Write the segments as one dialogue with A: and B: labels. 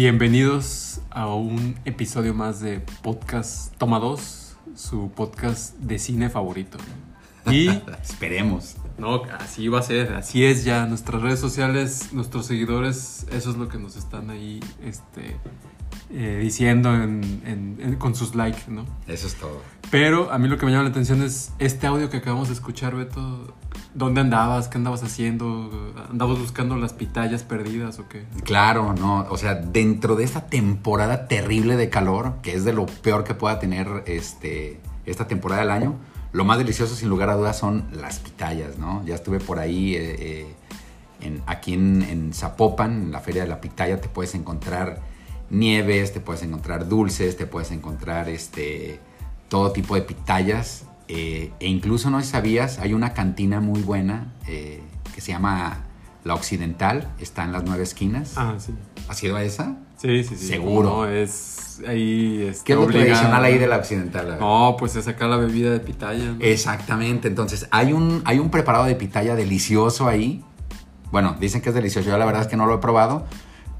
A: Bienvenidos a un episodio más de Podcast Toma 2, su podcast de cine favorito. Y
B: Esperemos.
A: no, así va a ser, así es ya. Nuestras redes sociales, nuestros seguidores, eso es lo que nos están ahí este, eh, diciendo en- en- en- con sus likes, ¿no?
B: Eso es todo.
A: Pero a mí lo que me llama la atención es este audio que acabamos de escuchar, Beto. ¿Dónde andabas? ¿Qué andabas haciendo? ¿Andabas buscando las pitayas perdidas o qué?
B: Claro, no. O sea, dentro de esta temporada terrible de calor, que es de lo peor que pueda tener este, esta temporada del año, lo más delicioso, sin lugar a dudas, son las pitayas, ¿no? Ya estuve por ahí, eh, eh, en, aquí en, en Zapopan, en la Feria de la Pitaya, te puedes encontrar nieves, te puedes encontrar dulces, te puedes encontrar este, todo tipo de pitayas. Eh, e incluso, no sabías, hay una cantina muy buena eh, que se llama La Occidental, está en las nueve esquinas.
A: Ah, sí.
B: ¿Has ido a esa?
A: Sí, sí, sí.
B: Seguro.
A: No, es ahí. Este,
B: ¿Qué es lo
A: obligado.
B: tradicional ahí de la Occidental?
A: No, pues es sacar la bebida de pitaya. ¿no?
B: Exactamente, entonces hay un, hay un preparado de pitaya delicioso ahí. Bueno, dicen que es delicioso, yo la verdad es que no lo he probado,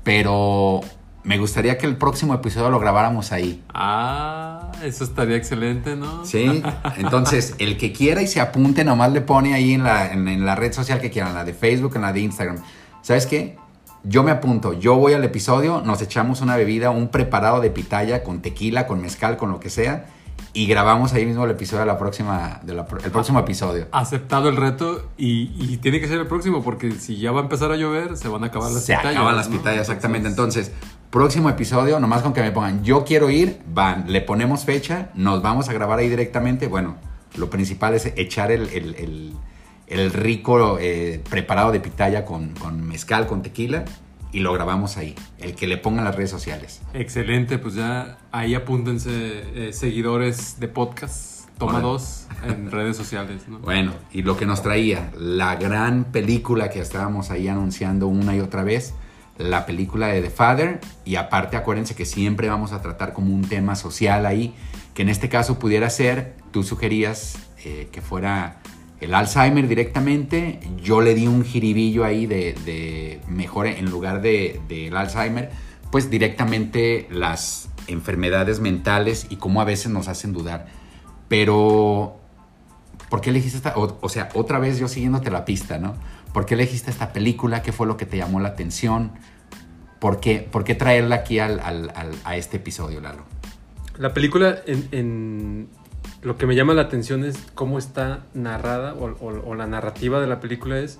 B: pero me gustaría que el próximo episodio lo grabáramos ahí.
A: Ah, eso estaría excelente, ¿no?
B: Sí, entonces el que quiera y se apunte, nomás le pone ahí en la, en, en la red social que quieran, la de Facebook, en la de Instagram. ¿Sabes qué? Yo me apunto, yo voy al episodio, nos echamos una bebida, un preparado de pitaya con tequila, con mezcal, con lo que sea, y grabamos ahí mismo el episodio de la próxima, de la- el próximo episodio.
A: Aceptado el reto y, y tiene que ser el próximo porque si ya va a empezar a llover, se van a acabar las
B: Se
A: pitayas.
B: acaban las
A: ¿no?
B: pitayas, exactamente. Entonces, próximo episodio, nomás con que me pongan, yo quiero ir, van, le ponemos fecha, nos vamos a grabar ahí directamente. Bueno, lo principal es echar el, el- el- el rico eh, preparado de pitaya con, con mezcal, con tequila, y lo grabamos ahí. El que le pongan las redes sociales.
A: Excelente, pues ya ahí apúntense eh, seguidores de podcast. Toma dos en redes sociales, ¿no?
B: Bueno, y lo que nos traía, la gran película que estábamos ahí anunciando una y otra vez, la película de The Father, y aparte acuérdense que siempre vamos a tratar como un tema social ahí, que en este caso pudiera ser, tú sugerías eh, que fuera el Alzheimer directamente, yo le di un jiribillo ahí de, de mejor en lugar de- del Alzheimer, pues directamente las enfermedades mentales y cómo a veces nos hacen dudar. Pero ¿Por qué elegiste esta? O, o sea, otra vez yo siguiéndote la pista, ¿no? ¿Por qué elegiste esta película? ¿Qué fue lo que te llamó la atención? ¿Por qué, por qué traerla aquí al- al- al- a este episodio, Lalo?
A: La película, en, en- lo que me llama la atención es cómo está narrada o, o- o la narrativa de la película es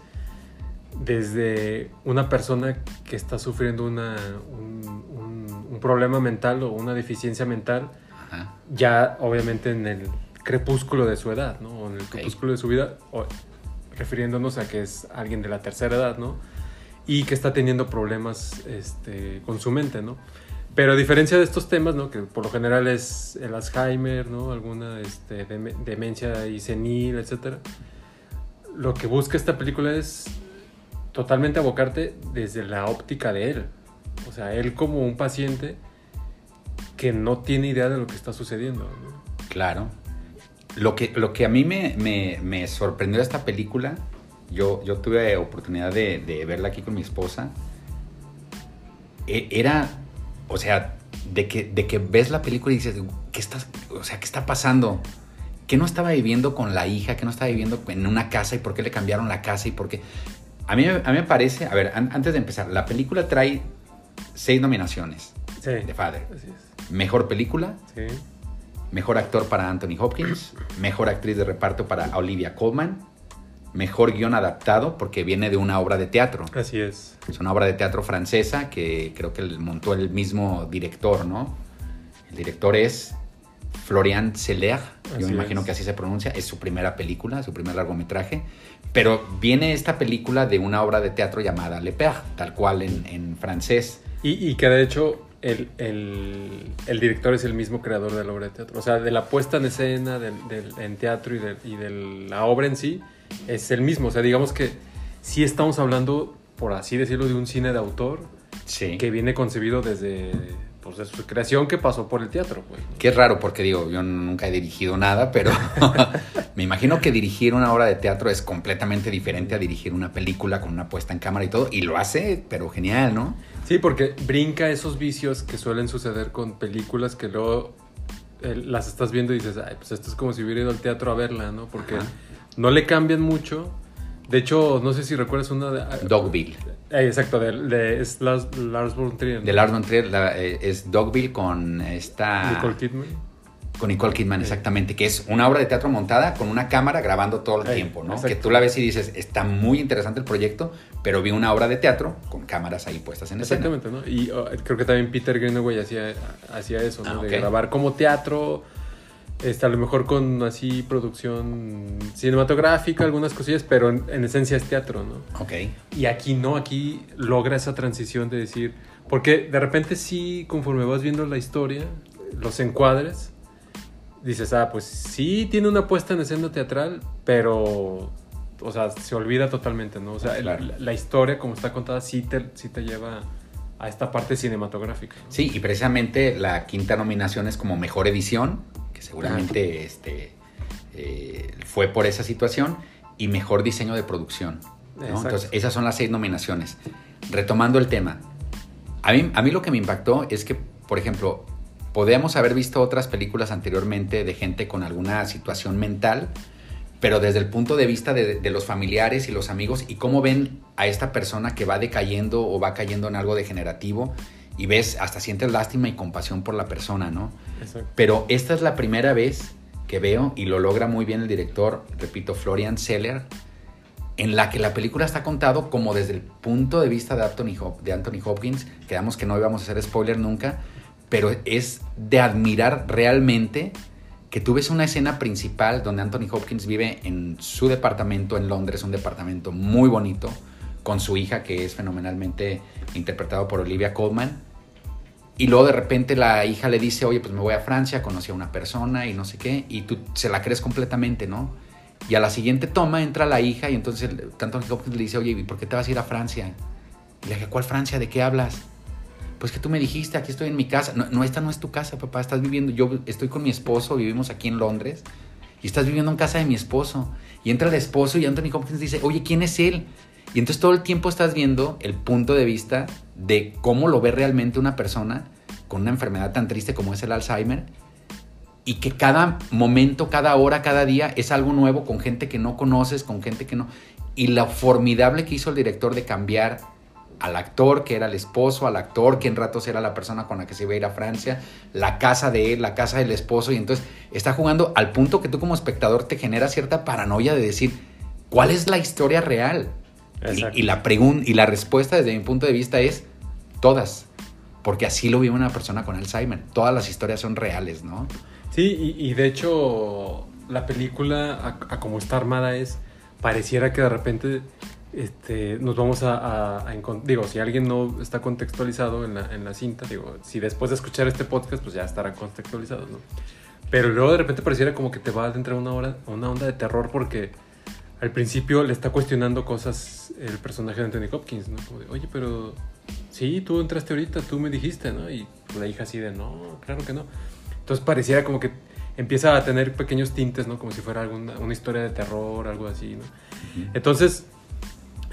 A: desde una persona que está sufriendo una, un, un- un problema mental o una deficiencia mental,
B: Ajá.
A: ya obviamente en el crepúsculo de su edad, ¿no? O en el crepúsculo de su vida, o- refiriéndonos a que es alguien de la tercera edad, ¿no? Y que está teniendo problemas este, con su mente, ¿no? Pero a diferencia de estos temas, ¿no? Que por lo general es el Alzheimer, ¿no? Alguna este, deme- demencia y senil, etcétera. Lo que busca esta película es totalmente abocarte desde la óptica de él. O sea, él como un paciente que no tiene idea de lo que está sucediendo.
B: Claro. Lo que, lo que a mí me, me- me sorprendió de esta película, yo, yo tuve oportunidad de, de verla aquí con mi esposa, e- era, o sea, de que, de que ves la película y dices, ¿qué, estás, o sea, ¿qué está pasando? ¿Qué no estaba viviendo con la hija? ¿Qué no estaba viviendo en una casa? ¿Y por qué le cambiaron la casa? ¿Y por qué? A mí, a mí me parece, a ver, an- antes de empezar, la película trae seis nominaciones
A: Sí.
B: de Father. Mejor película,
A: Sí.
B: Mejor actor para Anthony Hopkins, mejor actriz de reparto para Olivia Colman, mejor guion adaptado porque viene de una obra de teatro.
A: Así es.
B: Es una obra de teatro francesa que creo que montó el mismo director, ¿no? El director es Florian Zeller, yo me imagino
A: es.
B: que así se pronuncia, es su primera película, su primer largometraje, pero viene esta película de una obra de teatro llamada Le Père, tal cual en, en francés.
A: Y, y que de hecho el, el- el director es el mismo creador de la obra de teatro. O sea, de la puesta en escena del, del- en teatro y de, y de la obra en sí, es el mismo. O sea, digamos que sí estamos hablando, por así decirlo, de un cine de autor
B: Sí.
A: que viene concebido desde pues, de su creación que pasó por el teatro.
B: Que es raro porque digo, yo nunca he dirigido nada, pero me imagino que dirigir una obra de teatro es completamente diferente a dirigir una película con una puesta en cámara y todo, y lo hace, pero genial, ¿no?
A: Sí, porque brinca esos vicios que suelen suceder con películas que luego eh, las estás viendo y dices, ay, pues esto es como si hubiera ido al teatro a verla, ¿no? Porque
B: Ajá.
A: no le cambian mucho. De hecho, no sé si recuerdas una de...
B: Dogville.
A: Eh, exacto, de, de- es Lars, Lars von Trier. ¿no?
B: De Lars von Trier la- eh, es Dogville con esta...
A: Nicole Kidman.
B: Con Nicole Kidman,
A: Sí.
B: exactamente, que es una obra de teatro montada con una cámara grabando todo el tiempo, ¿no?
A: exacto.
B: Que tú la ves y dices, está muy interesante el proyecto, pero vi una obra de teatro con cámaras ahí puestas en escena.
A: Exactamente, ¿no? Y oh, creo que también Peter Greenaway hacía, hacía eso, ¿no?
B: Ah,
A: De grabar como teatro, este, a lo mejor con así producción cinematográfica, algunas cosillas, pero en, en esencia es teatro, ¿no?
B: Ok.
A: Y aquí no, aquí logra esa transición de decir, porque de repente sí, conforme vas viendo la historia, los encuadres, dices, ah, pues sí tiene una puesta en escena teatral, pero, o sea, se olvida totalmente, ¿no? O sea, el-
B: Claro.
A: la, la historia como está contada sí te, sí te lleva a esta parte cinematográfica. ¿no?
B: Sí, y precisamente la quinta nominación es como mejor edición, que seguramente este, eh, fue por esa situación, y mejor diseño de producción. Entonces, esas son las seis nominaciones. Retomando el tema, a mí, a mí lo que me impactó es que, por ejemplo, podíamos haber visto otras películas anteriormente de gente con alguna situación mental, pero desde el punto de vista de, de los familiares y los amigos y cómo ven a esta persona que va decayendo o va cayendo en algo degenerativo y ves, hasta sientes lástima y compasión por la persona, ¿no?
A: Exacto.
B: Pero esta es la primera vez que veo, y lo logra muy bien el director, repito, Florian Zeller, en la que la película está contado como desde el punto de vista de Anthony, Hop- de Anthony Hopkins, quedamos que no íbamos a hacer spoiler nunca, pero es de admirar realmente que tú ves una escena principal donde Anthony Hopkins vive en su departamento en Londres, un departamento muy bonito, con su hija que es fenomenalmente interpretado por Olivia Colman, y luego de repente la hija le dice, oye, pues me voy a Francia, conocí a una persona y no sé qué, y tú se la crees completamente, ¿no? Y a la siguiente toma entra la hija y entonces tanto Hopkins le dice, oye, ¿y por qué te vas a ir a Francia? Y le dije, ¿cuál Francia? ¿De qué hablas? Pues que tú me dijiste, aquí estoy en mi casa. No, no, esta no es tu casa, papá, estás viviendo, yo estoy con mi esposo, vivimos aquí en Londres, y estás viviendo en casa de mi esposo. Y entra el esposo y Anthony Hopkins dice, oye, ¿quién es él? Y entonces todo el tiempo estás viendo el punto de vista de cómo lo ve realmente una persona con una enfermedad tan triste como es el Alzheimer y que cada momento, cada hora, cada día es algo nuevo con gente que no conoces, con gente que no... Y lo formidable que hizo el director de cambiar al actor que era el esposo, al actor que en ratos era la persona con la que se iba a ir a Francia, la casa de él, la casa del esposo, y entonces está jugando al punto que tú como espectador te genera cierta paranoia de decir, ¿cuál es la historia real? Y, y la y la respuesta desde mi punto de vista es todas, porque así lo vive una persona con Alzheimer, todas las historias son reales, ¿no?
A: Sí, y, y de hecho la película, a, a como está armada es, pareciera que de repente este, nos vamos a, a- a Digo, si alguien no está contextualizado en la, en la cinta, digo, si después de escuchar este podcast, pues ya estará contextualizado, ¿no? Pero luego de repente pareciera como que te va a adentrar una, hora, una onda de terror porque al principio le está cuestionando cosas el personaje de Anthony Hopkins, ¿no? Como de, oye, pero sí, tú entraste ahorita, tú me dijiste, ¿no? Y la hija así de, no, claro que no. Entonces pareciera como que empieza a tener pequeños tintes, ¿no? Como si fuera alguna, una historia de terror, algo así, ¿no? Entonces,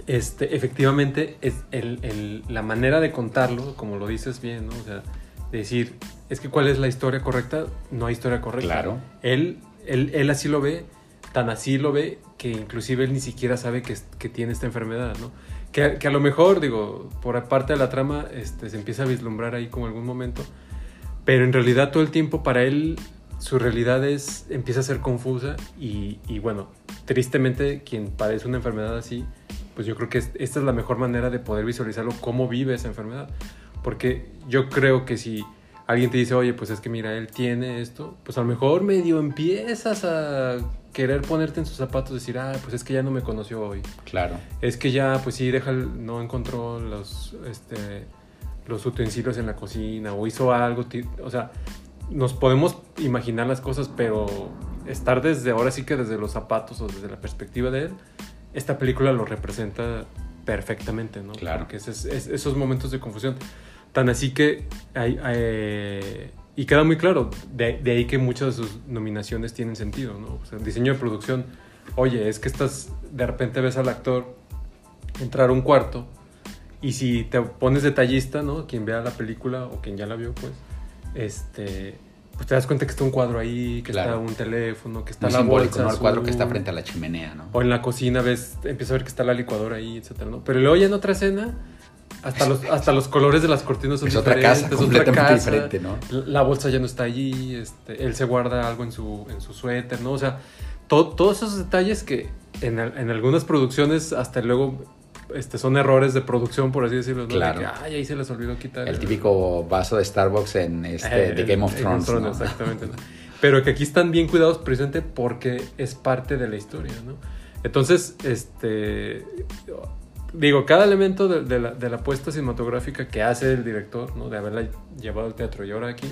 A: este, efectivamente, es el- el- la manera de contarlo, como lo dices bien, ¿no? O sea, de decir, es que cuál es la historia correcta, no hay historia correcta.
B: Claro.
A: Él, él, él así lo ve, tan así lo ve, que inclusive él ni siquiera sabe que, que tiene esta enfermedad, ¿no? Que, que a lo mejor, digo, por parte de la trama, este, se empieza a vislumbrar ahí como algún momento, pero en realidad todo el tiempo para él su realidad es, empieza a ser confusa y, y bueno, tristemente quien padece una enfermedad así, pues yo creo que es- esta es la mejor manera de poder visualizarlo, cómo vive esa enfermedad. Porque yo creo que si alguien te dice, oye, pues es que mira, él tiene esto, pues a lo mejor medio empiezas a querer ponerte en sus zapatos, decir, ah, pues es que ya no me conoció hoy.
B: Claro.
A: Es que ya, pues sí, deja, no encontró los, este, los utensilios en la cocina o hizo algo, o sea, nos podemos imaginar las cosas, pero estar desde ahora sí que desde los zapatos o desde la perspectiva de él, esta película lo representa perfectamente, ¿no?
B: Claro.
A: Porque es, es- es- esos momentos de confusión. Tan así que hay, hay- y queda muy claro, de, de ahí que muchas de sus nominaciones tienen sentido, ¿no? O sea, diseño de producción, oye, es que estás, de repente ves al actor entrar a un cuarto y si te pones detallista, ¿no? Quien vea la película o quien ya la vio, pues, este, pues te das cuenta que está un cuadro ahí, que
B: Claro.
A: está un teléfono, que está
B: Muy
A: la
B: simbólico,
A: bolsa
B: ¿no? El cuadro que está frente a la chimenea, ¿no?
A: O en la cocina ves, empiezas a ver que está la licuadora ahí, etcétera, ¿no? Pero luego ya en otra escena, hasta los, hasta los colores de las cortinas son
B: Es otra
A: diferentes.
B: casa,
A: es otra casa,
B: diferente, ¿no?
A: La bolsa ya no está allí, este, él se guarda algo en su, en su suéter, ¿no? O sea, to- todos esos detalles que en, en algunas producciones hasta luego este, son errores de producción, por así decirlo, ¿no? De
B: Claro.
A: que, ay, ahí se les olvidó quitar.
B: El típico vaso de Starbucks en este,
A: Eh,
B: de Game of
A: en
B: Thrones. ¿no?
A: exactamente. ¿no? Pero que aquí están bien cuidados precisamente porque es parte de la historia, ¿no? Entonces, este. Digo, cada elemento de, de la, de la puesta cinematográfica que hace el director, ¿no? De haberla llevado al teatro y ahora aquí,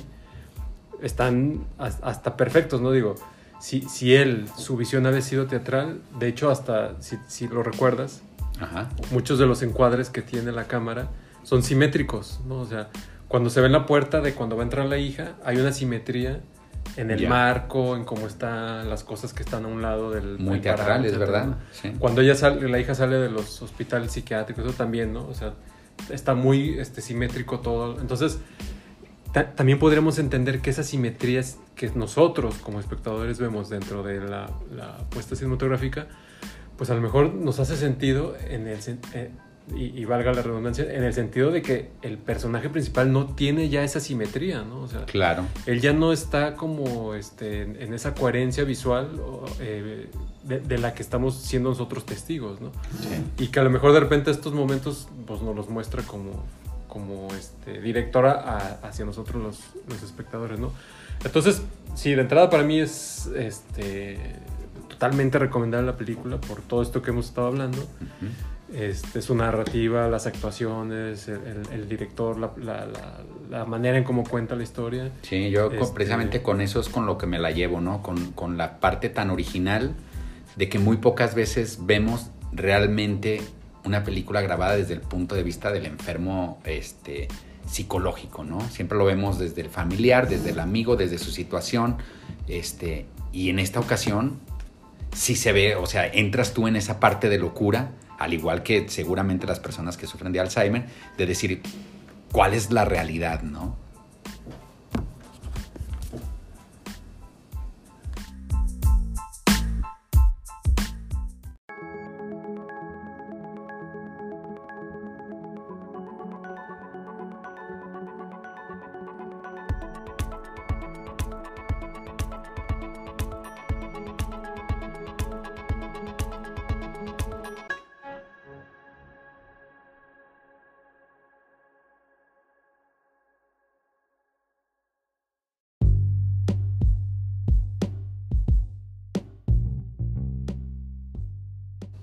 A: están has- hasta perfectos, ¿no? Digo, si, si él, su visión había sido teatral, de hecho, hasta, si, si lo recuerdas,
B: Ajá.
A: muchos de los encuadres que tiene la cámara son simétricos, ¿no? O sea, cuando se ve en la puerta de cuando va a entrar la hija, hay una simetría en el marco, en cómo están las cosas que están a un lado del...
B: Muy
A: del
B: teatral,
A: parado,
B: es
A: etcétera,
B: verdad.
A: Cuando ella sale, la hija sale de los hospitales psiquiátricos, eso también, ¿no? O sea, está muy este, simétrico todo. Entonces, ta- también podríamos entender que esas simetrías que nosotros como espectadores vemos dentro de la, la puesta cinematográfica, pues a lo mejor nos hace sentido en el eh, y, y valga la redundancia, en el sentido de que el personaje principal no tiene ya esa simetría, ¿no? O sea,
B: Claro.
A: él ya no está como este, en, esa coherencia visual eh, de, de la que estamos siendo nosotros testigos, ¿no?
B: Sí.
A: Y que a lo mejor de repente estos momentos pues, nos los muestra como, como este, directora a- hacia nosotros los, los espectadores, ¿no? Entonces, sí, de entrada para mí es este, totalmente recomendable la película por todo esto que hemos estado hablando.
B: Ujú.
A: Este, su narrativa, las actuaciones, el, el- el director, la, la- la- la manera en cómo cuenta la historia.
B: Sí, yo
A: Este-
B: precisamente con eso es con lo que me la llevo, ¿no? Con, con la parte tan original de que muy pocas veces vemos realmente una película grabada desde el punto de vista del enfermo este, psicológico, ¿no? Siempre lo vemos desde el familiar, desde el amigo, desde su situación. Este, y en esta ocasión sí se ve, o sea, entras tú en esa parte de locura, al igual que seguramente las personas que sufren de Alzheimer, de decir cuál es la realidad, ¿no?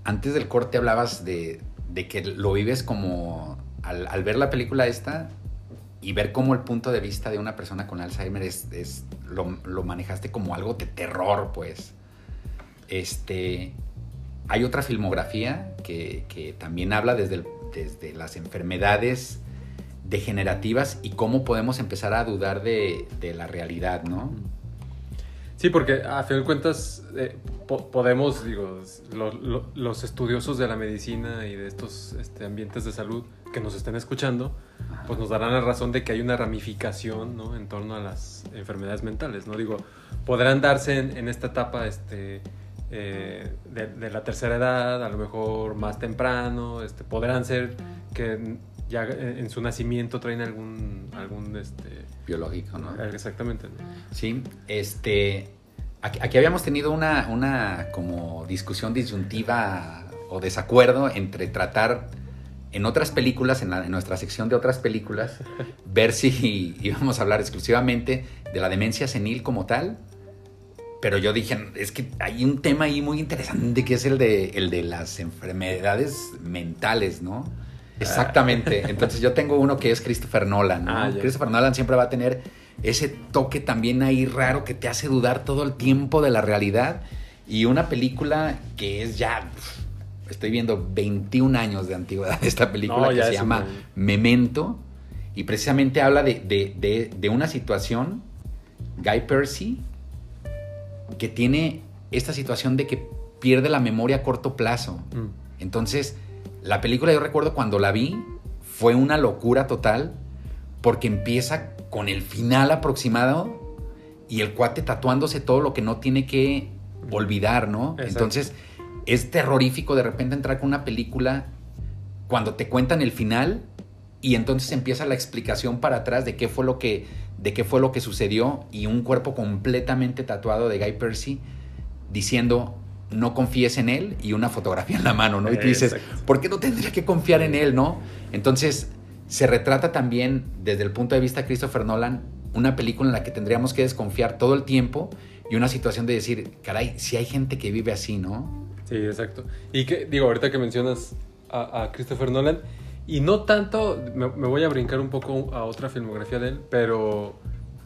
B: Antes del corte hablabas de, que lo vives como al, ver la película esta y ver cómo el punto de vista de una persona con Alzheimer es, lo, manejaste como algo de terror, pues. Este, hay otra filmografía que, también habla desde, desde las enfermedades degenerativas y cómo podemos empezar a dudar de, de la realidad, ¿no?
A: Sí, porque a fin de cuentas eh, po- podemos, digo, lo- lo- los estudiosos de la medicina y de estos este, ambientes de salud que nos estén escuchando, pues nos darán la razón de que hay una ramificación ¿no? en torno a las enfermedades mentales, ¿no? Digo, podrán darse en, en esta etapa este, eh, de, de la tercera edad, a lo mejor más temprano, este, podrán ser que ya en en su nacimiento traen algún, algún este,
B: Biológico, ¿no?
A: exactamente, ¿no?
B: Sí, este. Aquí, aquí habíamos tenido una, una como discusión disyuntiva o desacuerdo entre tratar en otras películas, en, la- en nuestra sección de otras películas, ver si íbamos a hablar exclusivamente de la demencia senil como tal. Pero yo dije, es que hay un tema ahí muy interesante que es el de, el de las enfermedades mentales, ¿no? Exactamente. Entonces yo tengo uno que es Christopher Nolan. ¿no?
A: Ah.
B: Christopher Nolan siempre va a tener ese toque también ahí raro que te hace dudar todo el tiempo de la realidad. Y una película que es ya, estoy viendo 21 años de antigüedad esta película
A: No,
B: que se llama Memento. Y precisamente habla de, de- de- de una situación, Guy Percy, que tiene esta situación de que pierde la memoria a corto plazo.
A: Mm.
B: Entonces, la película yo recuerdo cuando la vi, fue una locura total, porque empieza con el final aproximado y el cuate tatuándose todo lo que no tiene que olvidar, ¿no?
A: Exacto.
B: Entonces, es terrorífico de repente entrar con una película cuando te cuentan el final y entonces empieza la explicación para atrás de qué fue lo que de qué fue lo que sucedió y un cuerpo completamente tatuado de Guy Percy diciendo no confíes en él y una fotografía en la mano, ¿no? Y tú dices,
A: Exacto.
B: ¿por qué no tendría que confiar en él, no? Entonces, se retrata también desde el punto de vista de Christopher Nolan una película en la que tendríamos que desconfiar todo el tiempo y una situación de decir, caray, si hay gente que vive así, ¿no?
A: Sí, exacto. Y que, digo, ahorita que mencionas a, a Christopher Nolan, y no tanto, me, me voy a brincar un poco a otra filmografía de él, pero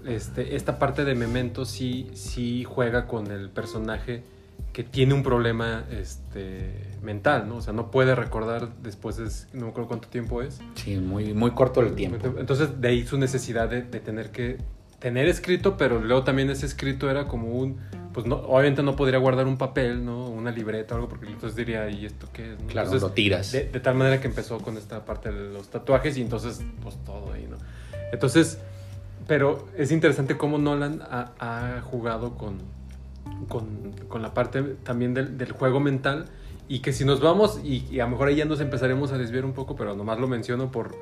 A: este, esta parte de Memento sí, sí juega con el personaje que tiene un problema este, mental, ¿no? O sea, no puede recordar después de, no me acuerdo cuánto tiempo es.
B: Sí, muy, muy corto el tiempo.
A: Entonces, de ahí su necesidad de, de tener que tener escrito, pero luego también ese escrito era como un, pues no, obviamente no podría guardar un papel, ¿no? Una libreta o algo, porque entonces diría, ¿y esto qué es? no?".
B: Claro,
A: Entonces,
B: lo tiras.
A: de, de tal manera que empezó con esta parte de los tatuajes y entonces, pues todo ahí, ¿no? Entonces, pero es interesante cómo Nolan ha, ha jugado con, con, con la parte también del, del juego mental y que si nos vamos, y, y a lo mejor ahí ya nos empezaremos a desviar un poco, pero nomás lo menciono por,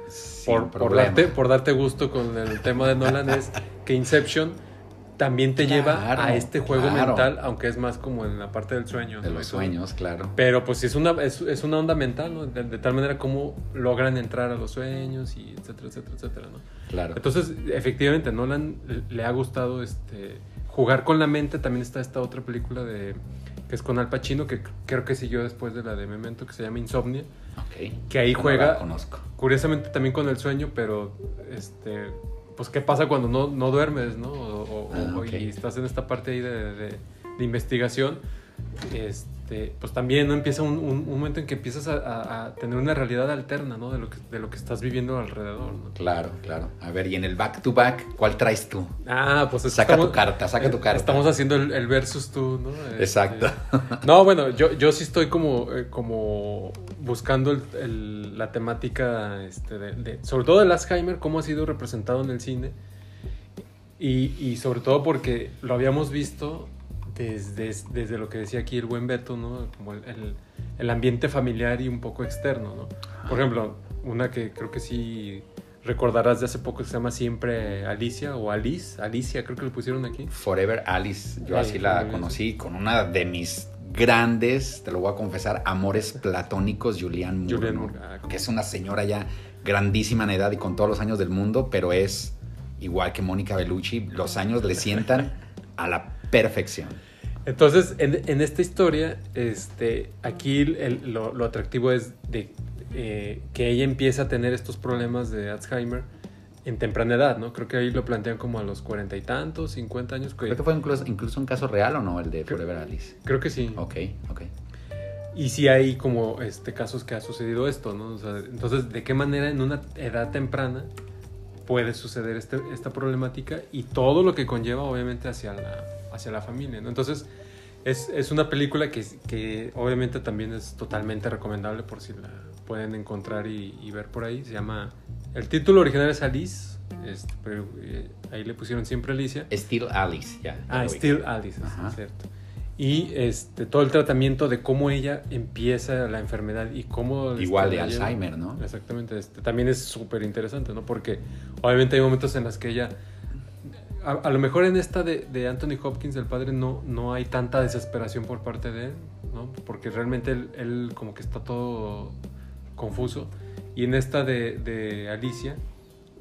A: por, por darte, por darte gusto con el tema de Nolan, es que Inception también te lleva
B: Claro,
A: a este juego
B: claro.
A: mental, aunque es más como en la parte del sueño.
B: De
A: ¿no?
B: los sueños, claro.
A: Pero pues es una, es, es una onda mental, ¿no? De, de tal manera como logran entrar a los sueños y etcétera, etcétera, etcétera, ¿no?
B: Claro.
A: Entonces, efectivamente, Nolan le ha gustado este jugar con la mente. También está esta otra película de que es con Al Pacino, que creo que siguió después de la de Memento, que se llama Insomnia.
B: ok.
A: Que ahí
B: No
A: juega,
B: conozco.
A: curiosamente también con el sueño, pero este pues qué pasa cuando no, no duermes, ¿no? O, o-
B: Ah,
A: o- y estás en esta parte ahí de, de- de investigación. Este, pues también ¿no? empieza un, un- un momento en que empiezas a, a- a tener una realidad alterna, ¿no? De lo que, de lo que estás viviendo alrededor, ¿no?
B: Claro, claro. A ver, y en el back to back, ¿cuál traes tú?
A: Ah, pues
B: Saca tu carta, saca tu carta.
A: Estamos haciendo el, el versus tú, ¿no? Este,
B: Exacto.
A: no, bueno, yo, yo sí estoy como, eh, como buscando el- el- la temática, este, de, de- sobre todo el Alzheimer, cómo ha sido representado en el cine. Y, y sobre todo porque lo habíamos visto desde, desde lo que decía aquí el buen Beto, ¿no? Como el, el- el ambiente familiar y un poco externo, ¿no? Por ejemplo, una que creo que sí recordarás de hace poco que se llama siempre Alicia o Alice, Alicia creo que le pusieron aquí.
B: Forever Alice, yo así la conocí con una de mis grandes, te lo voy a confesar, amores platónicos, Julianne Moore,
A: Julianne
B: ¿no?
A: Moore, ah,
B: que es una señora ya grandísima en edad y con todos los años del mundo, pero es igual que Mónica Bellucci, los años le sientan a la perfección.
A: Entonces, en, en esta historia, este, aquí el- lo, lo atractivo es de eh, que ella empieza a tener estos problemas de Alzheimer en temprana edad, ¿no? Creo que ahí lo plantean como a los cuarenta y tantos, cincuenta años. que-
B: Creo que fue incluso, incluso un caso real o no, el de
A: Creo-
B: Forever Alice.
A: creo que sí.
B: Ok, ok.
A: Y sí hay como este, casos que ha sucedido esto, ¿no? O sea, entonces, ¿de qué manera en una edad temprana puede suceder este, esta problemática y todo lo que conlleva, obviamente, hacia la, hacia la familia, ¿no? Entonces, es, es una película que, que obviamente también es totalmente recomendable por si la pueden encontrar y, y ver por ahí. Se llama... El título original es Alice, este, pero eh, ahí le pusieron siempre Alicia.
B: Still Alice, ya. ya
A: Ah. Still Alice, es cierto. Y este, todo el tratamiento de cómo ella empieza la enfermedad y cómo...
B: Igual de
A: lleva.
B: Alzheimer, ¿no?
A: Exactamente, este, también es súper interesante, ¿no? Porque obviamente hay momentos en los que ella... A, a lo mejor en esta de, de Anthony Hopkins, el padre, no, no hay tanta desesperación por parte de él, ¿no? Porque realmente él, él como que está todo confuso. Y en esta de, de Alicia,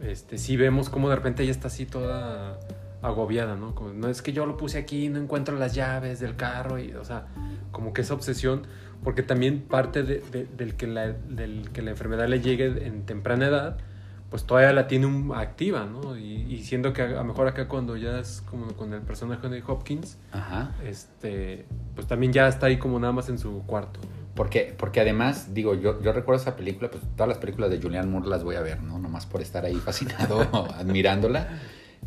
A: este, sí vemos como de repente ella está así toda agobiada, ¿no? Como, no es que yo lo puse aquí, no encuentro las llaves del carro, y, o sea, como que esa obsesión, porque también parte de- de- del, que la, del que la enfermedad le llegue en temprana edad, pues todavía la tiene un- activa, ¿no? Y, y siendo que a lo mejor acá cuando ya es como con el personaje de Hopkins,
B: Ajá.
A: este, pues también ya está ahí como nada más en su cuarto.
B: Porque, porque además, digo, yo, yo recuerdo esa película, pues todas las películas de Julianne Moore las voy a ver, ¿no? Nomás por estar ahí fascinado, admirándola.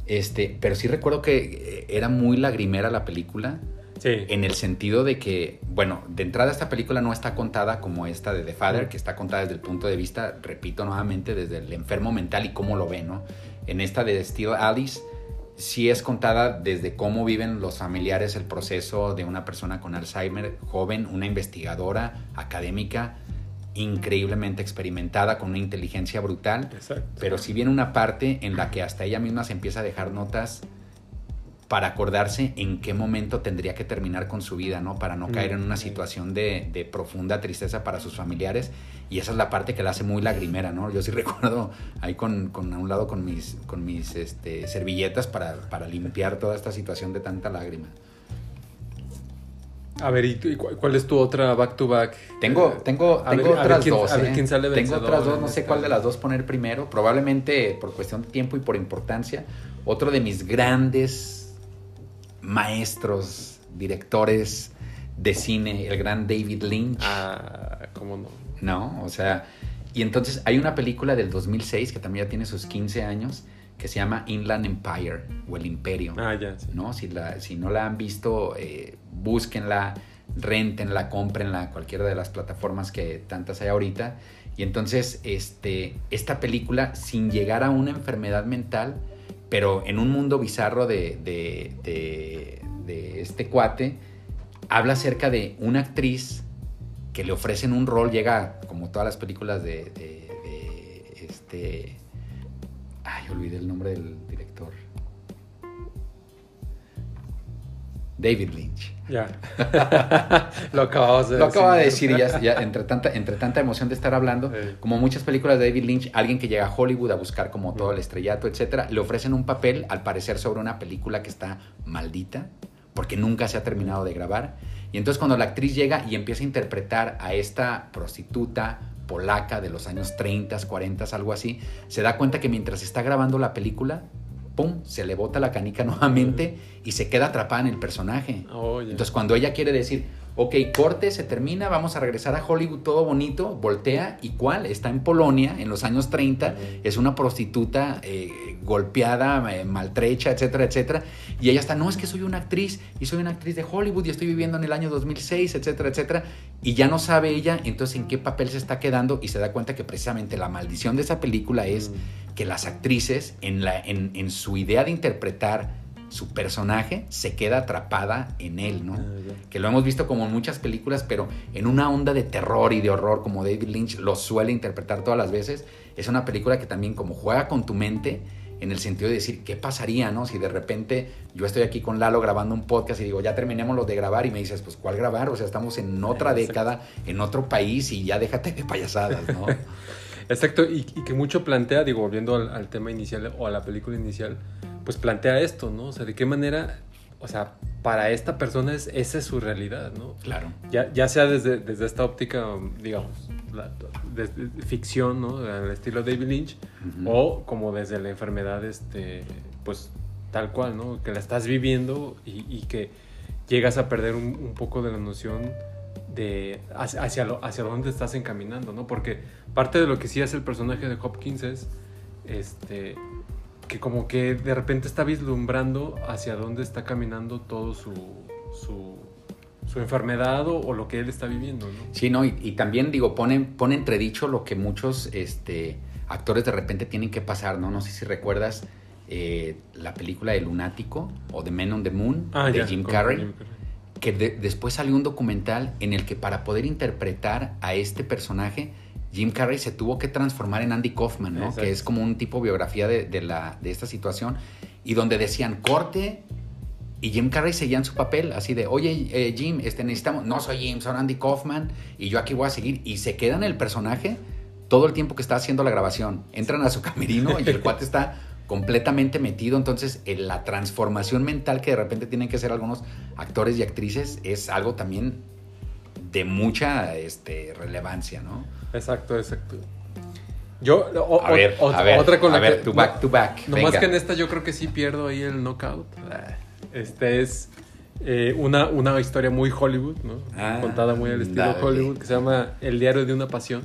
B: Este, pero sí recuerdo que eh, era muy lagrimera la película,
A: Sí.
B: en el sentido de que, bueno, de entrada esta película no está contada como esta de The Father, que está contada desde el punto de vista, repito nuevamente, desde el enfermo mental y cómo lo ve, ¿no? En esta de Steel Alice sí es contada desde cómo viven los familiares el proceso de una persona con Alzheimer, joven, una investigadora académica increíblemente experimentada, con una inteligencia brutal,
A: Exacto.
B: pero si viene una parte en la que hasta ella misma se empieza a dejar notas para acordarse en qué momento tendría que terminar con su vida, ¿no? Para no caer en una situación de, de profunda tristeza para sus familiares. Y esa es la parte que la hace muy lagrimera, ¿no? Yo sí recuerdo ahí con, con a un lado con mis, con mis este, servilletas para, para limpiar toda esta situación de tanta lágrima.
A: A ver, ¿y, y cu- cuál es tu otra back to back?
B: Tengo,
A: Eh,
B: tengo, tengo
A: ver-
B: otras
A: quién-
B: dos.
A: a ver
B: ¿eh?
A: quién sale
B: tengo otras dos, no sé cuál de las dos poner primero. Probablemente por cuestión de tiempo y por importancia. Otro de mis grandes maestros, directores de cine, el gran David Lynch.
A: Ah, cómo no.
B: ¿no? O sea, y entonces hay una película del 2006 que también ya tiene sus 15 años que se llama Inland Empire o El Imperio.
A: Ah, ya, sí.
B: ¿no? Si, la, si no la han visto, eh, búsquenla, rentenla, cómprenla, cualquiera de las plataformas que tantas hay ahorita. Y entonces, este, esta película, sin llegar a una enfermedad mental, pero en un mundo bizarro de, de- de- este cuate, habla acerca de una actriz que le ofrecen un rol, llega como todas las películas de, este... Ay, olvidé el nombre del director. David Lynch.
A: Ya. Lo de
B: Lo acaba de
A: decir.
B: decir y ya, ya entre, tanta, entre tanta emoción de estar hablando,
A: Sí.
B: como muchas películas de David Lynch, alguien que llega a Hollywood a buscar como todo el estrellato, etcétera, le ofrecen un papel, al parecer, sobre una película que está maldita, porque nunca se ha terminado de grabar. Y entonces cuando la actriz llega y empieza a interpretar a esta prostituta polaca de los años 30, 40, algo así, se da cuenta que mientras está grabando la película, ¡pum!, se le bota la canica nuevamente y se queda atrapada en el personaje.
A: Oh.
B: Entonces, cuando ella quiere decir, ok, corte, se termina, vamos a regresar a Hollywood todo bonito, voltea, ¿y cuál? Está en Polonia, en los años 30,
A: Ujú.
B: es una prostituta eh, golpeada, eh, maltrecha, etcétera, etcétera. Y ella está, no, es que soy una actriz, y soy una actriz de Hollywood, y estoy viviendo en el año 2006, etcétera, etcétera. Y ya no sabe ella, entonces, en qué papel se está quedando, y se da cuenta que precisamente la maldición de esa película es que las actrices, en, la, en, en su idea de interpretar su personaje, se queda atrapada en él, ¿no?
A: Ah,
B: que lo hemos visto como en muchas películas, pero en una onda de terror y de horror, como David Lynch lo suele interpretar todas las veces, es una película que también como juega con tu mente, en el sentido de decir, ¿qué pasaría, no? Si de repente yo estoy aquí con Lalo grabando un podcast y digo, ya terminemos los de grabar, y me dices, pues, ¿cuál grabar? O sea, estamos en otra
A: Exacto.
B: década, en otro país, y ya déjate de payasadas, ¿no?
A: Exacto, y, y que mucho plantea, digo, volviendo al, al tema inicial o a la película inicial, pues plantea esto, ¿no? O sea, de qué manera, o sea, para esta persona es, esa es su realidad, ¿no?
B: claro.
A: Ya, ya sea desde, desde esta óptica, digamos, la, desde ficción, ¿no? Al estilo David Lynch, o como desde la enfermedad, este, pues tal cual, ¿no? Que la estás viviendo y, y que llegas a perder un, un poco de la noción de hacia, hacia, lo, hacia dónde estás encaminando, ¿no? Porque parte de lo que sí hace el personaje de Hopkins es, este, que como que de repente está vislumbrando hacia dónde está caminando todo su, su, su enfermedad o, o lo que él está viviendo, ¿no?
B: Sí, no, y, y también digo, pone, pone entredicho lo que muchos este, actores de repente tienen que pasar, ¿no? No sé si recuerdas eh, la película de Lunático o The Men on the Moon de
A: Ah, ya,
B: Jim Carrey,
A: Jim Carrey.
B: que de- después salió un documental en el que para poder interpretar a este personaje, Jim Carrey se tuvo que transformar en Andy Kaufman, ¿no?
A: Exacto.
B: Que es como un tipo biografía de, de la, de esta situación, y donde decían corte. Y Jim Carrey seguía en su papel, así de, oye, eh, Jim, este, necesitamos, no soy Jim, soy Andy Kaufman, y yo aquí voy a seguir. Y se queda en el personaje todo el tiempo que está haciendo la grabación. Entran a su camerino y el cuate está completamente metido. Entonces, eh, la transformación mental que de repente tienen que hacer algunos actores y actrices es algo también de mucha este, relevancia, ¿no?
A: Exacto, exacto. Yo, o-
B: A ver,
A: o-
B: a ver,
A: otra con
B: a
A: la
B: ver,
A: que.
B: tu back to back.
A: No más
B: venga.
A: que en esta yo creo que sí pierdo ahí el knockout. Este es eh, una, una historia muy Hollywood, ¿no?
B: Ah,
A: Contada muy al estilo
B: dale.
A: Hollywood, que se llama El diario de una pasión,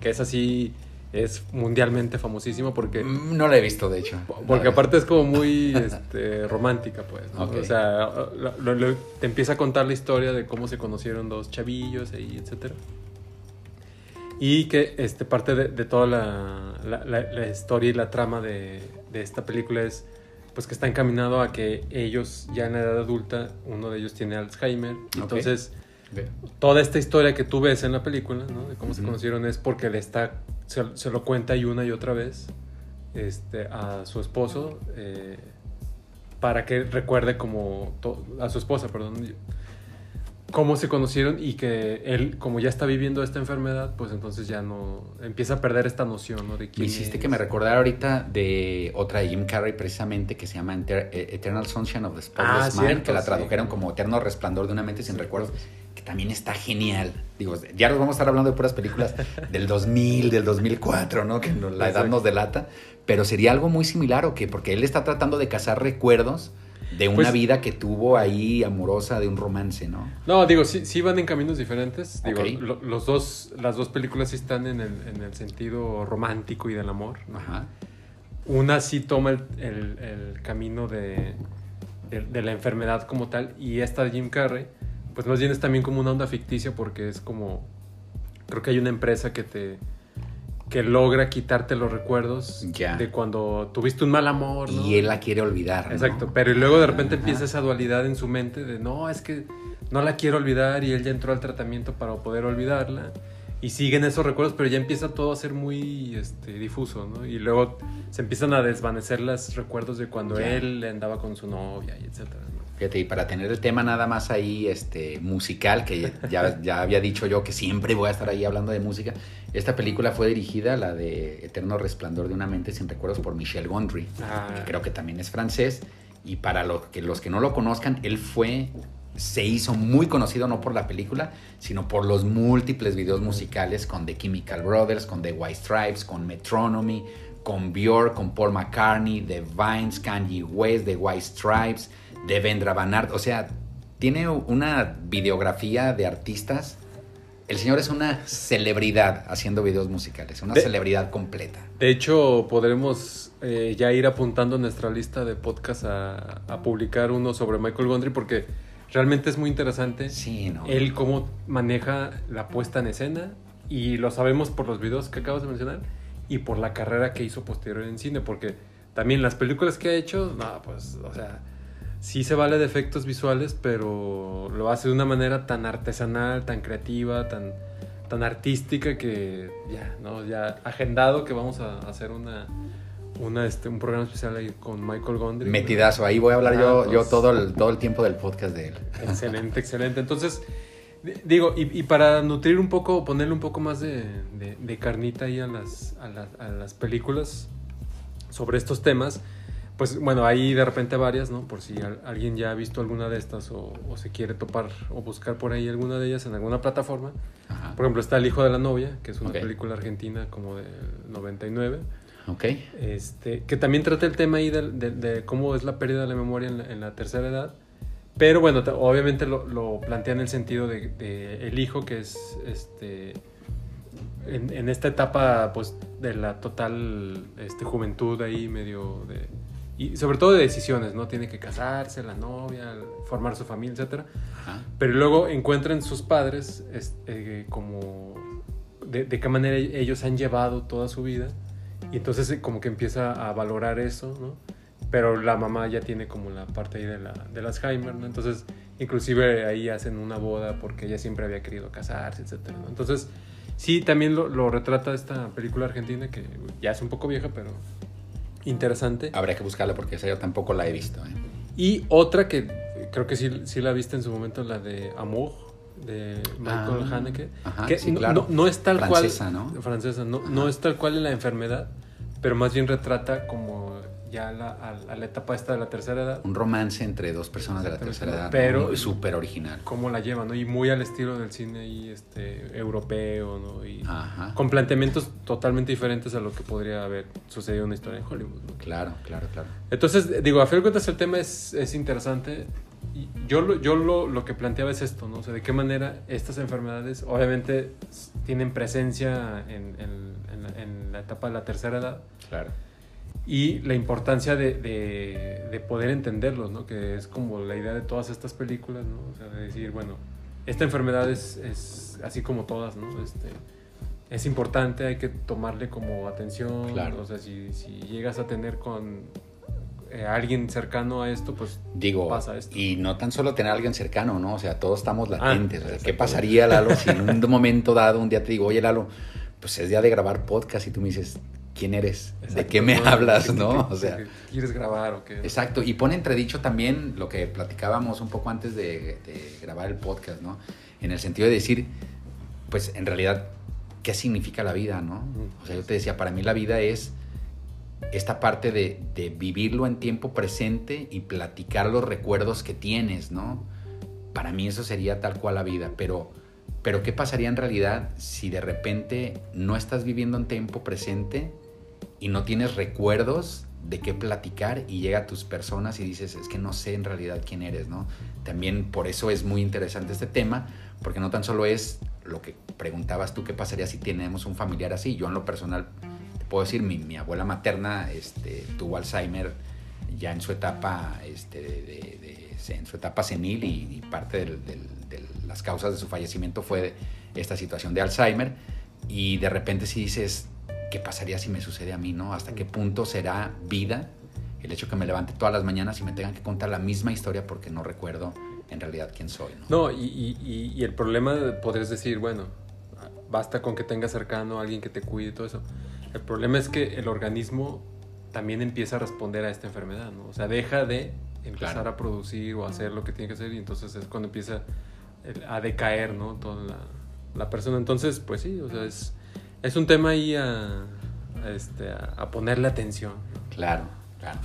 A: que es así, es mundialmente famosísima porque...
B: Mm, No la he visto, de hecho.
A: Porque
B: No.
A: aparte es como muy este, romántica, pues. ¿no?
B: Ok.
A: O sea, lo- lo- te empieza a contar la historia de cómo se conocieron dos chavillos, y etcétera. Y que este, parte de, de toda la, la- la- la historia y la trama de, de esta película es pues que está encaminado a que ellos ya en la edad adulta, uno de ellos tiene Alzheimer. Entonces,
B: Ok.
A: toda esta historia que tú ves en la película, ¿no? De cómo se
B: Ujú.
A: conocieron es porque le está, se, se lo cuenta y una y otra vez este, a su esposo eh, para que recuerde como, a su esposa, perdón, cómo se conocieron y que él, como ya está viviendo esta enfermedad, pues entonces ya no, empieza a perder esta noción, ¿no? De
B: Me
A: quién
B: hiciste
A: es.
B: que me recordara ahorita de otra de Jim Carrey precisamente que se llama eh, Eternal Sunshine of the Spotless
A: Ah,
B: Mind,
A: cierto,
B: que la
A: sí.
B: tradujeron como Eterno Resplandor de una mente sin
A: Sí,
B: recuerdos, que también está genial. Digo, ya nos vamos a estar hablando de puras películas del 2000, del 2004, ¿no? Que la edad nos delata, pero sería algo muy similar o qué? Porque él está tratando de cazar recuerdos de una
A: Pues-
B: vida que tuvo ahí amorosa, de un romance, ¿no?
A: No, digo, sí, sí van en caminos diferentes. Digo, lo- los dos, las dos películas sí están en el, en el sentido romántico y del amor.
B: Ajá.
A: Una sí toma el, el- el camino de, de- de la enfermedad como tal y esta de Jim Carrey, pues más bien es también como una onda ficticia porque es como, creo que hay una empresa que te que logra quitarte los recuerdos
B: Ya.
A: de cuando tuviste un mal amor. ¿no?
B: Y él la quiere olvidar. ¿no?
A: Exacto, pero y luego de repente
B: Ajá.
A: empieza esa dualidad en su mente de no, es que no la quiero olvidar y él ya entró al tratamiento para poder olvidarla y siguen esos recuerdos, pero ya empieza todo a ser muy este, difuso, ¿no? Y luego se empiezan a desvanecer los recuerdos de cuando
B: Ya.
A: él andaba con su novia y etcétera.
B: Fíjate, y para tener el tema nada más ahí este, musical, que ya, ya había dicho yo que siempre voy a estar ahí hablando de música, esta película fue dirigida, la de Eterno Resplandor de una mente sin recuerdos, por Michel Gondry,
A: Ah.
B: que creo que también es francés, y para los que, los que no lo conozcan, él fue, se hizo muy conocido no por la película, sino por los múltiples videos musicales con The Chemical Brothers, con The White Stripes, con Metronomy, con Björk, con Paul McCartney, The Vines, Kanye West, The White Stripes, de Vendra Van Aert, o sea, tiene una videografía de artistas. El señor es una celebridad haciendo videos musicales, una
A: De-
B: celebridad completa.
A: De hecho, podremos eh, ya ir apuntando nuestra lista de podcast a, a publicar uno sobre Michael Gondry porque realmente es muy interesante.
B: Sí, ¿no?
A: él cómo maneja la puesta en escena y lo sabemos por los videos que acabas de mencionar y por la carrera que hizo posterior en cine, porque también las películas que ha hecho, no, pues, o sea, sí se vale de efectos visuales, pero lo hace de una manera tan artesanal, tan creativa, tan, tan artística que ya, ¿no? Ya agendado que vamos a hacer una, una este, un programa especial ahí con Michael Gondry.
B: Metidazo, ahí voy a hablar yo,
A: Ah, pues.
B: yo todo, el, todo el tiempo del podcast de él.
A: Excelente, excelente. Entonces, di- digo, y, y para nutrir un poco, ponerle un poco más de, de- de carnita ahí a las, a, las, a las películas sobre estos temas, pues bueno, hay de repente varias, ¿no? Por si al- alguien ya ha visto alguna de estas o, o se quiere topar o buscar por ahí alguna de ellas en alguna plataforma.
B: Ajá.
A: Por ejemplo, está El hijo de la novia, que es una película argentina como del 99.
B: Ok.
A: Este, que también trata el tema ahí de, de- de cómo es la pérdida de la memoria en la, en la tercera edad. Pero bueno, obviamente lo, lo plantea en el sentido de, de el hijo que es este en, en esta etapa pues de la total este, juventud ahí medio de y sobre todo de decisiones, ¿no? Tiene que casarse, la novia, formar su familia, etcétera.
B: Ajá.
A: Pero luego encuentran sus padres es- eh, como de, de qué manera ellos han llevado toda su vida y entonces eh, como que empieza a valorar eso, ¿no? Pero la mamá ya tiene como la parte ahí de la, del Alzheimer, ¿no? Entonces inclusive ahí hacen una boda porque ella siempre había querido casarse, etcétera, ¿no? Entonces sí, también lo, lo retrata esta película argentina que ya es un poco vieja, pero interesante.
B: Habría que buscarla porque esa yo tampoco la he visto. ¿eh?
A: Y otra que creo que sí, sí la viste en su momento, la de Amour, de Michael
B: Ah,
A: Haneke,
B: ajá,
A: que
B: sí, claro.
A: no- no es tal
B: Francesa,
A: cual,
B: ¿no?
A: francesa, no,
B: Ajá.
A: no es tal cual en la enfermedad, pero más bien retrata como ya la, a, a la etapa esta de la tercera edad,
B: Un romance entre dos personas de la tercera edad.
A: pero-
B: súper original.
A: cómo la lleva, ¿no? Y muy al estilo del cine ahí, este, europeo, ¿no? Y
B: Ajá.
A: con planteamientos totalmente diferentes a lo que podría haber sucedido en una historia en Hollywood, ¿no?
B: Claro, claro, claro.
A: Entonces, digo, a fin de cuentas el tema es, es interesante. Y yo lo, yo lo, lo que planteaba es esto, ¿no? O sea, de qué manera estas enfermedades obviamente tienen presencia en, en- en la, en la etapa de la tercera edad
B: Claro.
A: Y la importancia de, de- de poder entenderlos, ¿no? Que es como la idea de todas estas películas, ¿no? O sea, de decir, bueno, esta enfermedad es, es así como todas, ¿no? Este, es importante, hay que tomarle como atención.
B: Claro.
A: O sea, si, si llegas a tener con eh, alguien cercano a esto, pues
B: Digo,
A: pasa esto.
B: y no tan solo tener a alguien cercano, ¿no? O sea, todos estamos latentes. o sea, ¿Qué pasaría, Lalo, si en un momento dado un día te digo, oye, Lalo, pues es día de grabar podcast y tú me dices, ¿quién eres? ¿De qué me
A: ¿no?
B: hablas,
A: ¿Qué-
B: no? O sea,
A: ¿Quieres grabar o qué?
B: Exacto, y pone entredicho también lo que platicábamos un poco antes de, de grabar el podcast, ¿no? En el sentido de decir, pues en realidad, ¿qué significa la vida, no? O sea, yo te decía, para mí la vida es esta parte de, de vivirlo en tiempo presente y platicar los recuerdos que tienes, ¿no? Para mí eso sería tal cual la vida, pero, pero ¿qué pasaría en realidad si de repente no estás viviendo en tiempo presente y no tienes recuerdos de qué platicar y llega a tus personas y dices, es que no sé en realidad quién eres, ¿no? También por eso es muy interesante este tema, porque no tan solo es lo que preguntabas tú, qué pasaría si tenemos un familiar así. Yo en lo personal, te puedo decir, mi, mi abuela materna este, tuvo Alzheimer ya en su etapa, este, de, de- de- en su etapa senil y, parte de las causas de su fallecimiento fue esta situación de Alzheimer. Y de repente si dices, ¿qué pasaría si me sucede a mí, no? ¿Hasta qué punto será vida el hecho que me levante todas las mañanas y me tengan que contar la misma historia porque no recuerdo en realidad quién soy, ¿no?
A: No, y, y- y- el problema podrías decir, bueno, basta con que tengas cercano a alguien que te cuide y todo eso. El problema es que el organismo también empieza a responder a esta enfermedad, ¿no? O sea, deja de empezar
B: Claro.
A: a producir o hacer lo que tiene que hacer y entonces es cuando empieza a decaer, ¿no? Toda la, la persona. Entonces, pues sí, o sea, es, es un tema ahí a, este, a, ponerle atención.
B: Claro, claro.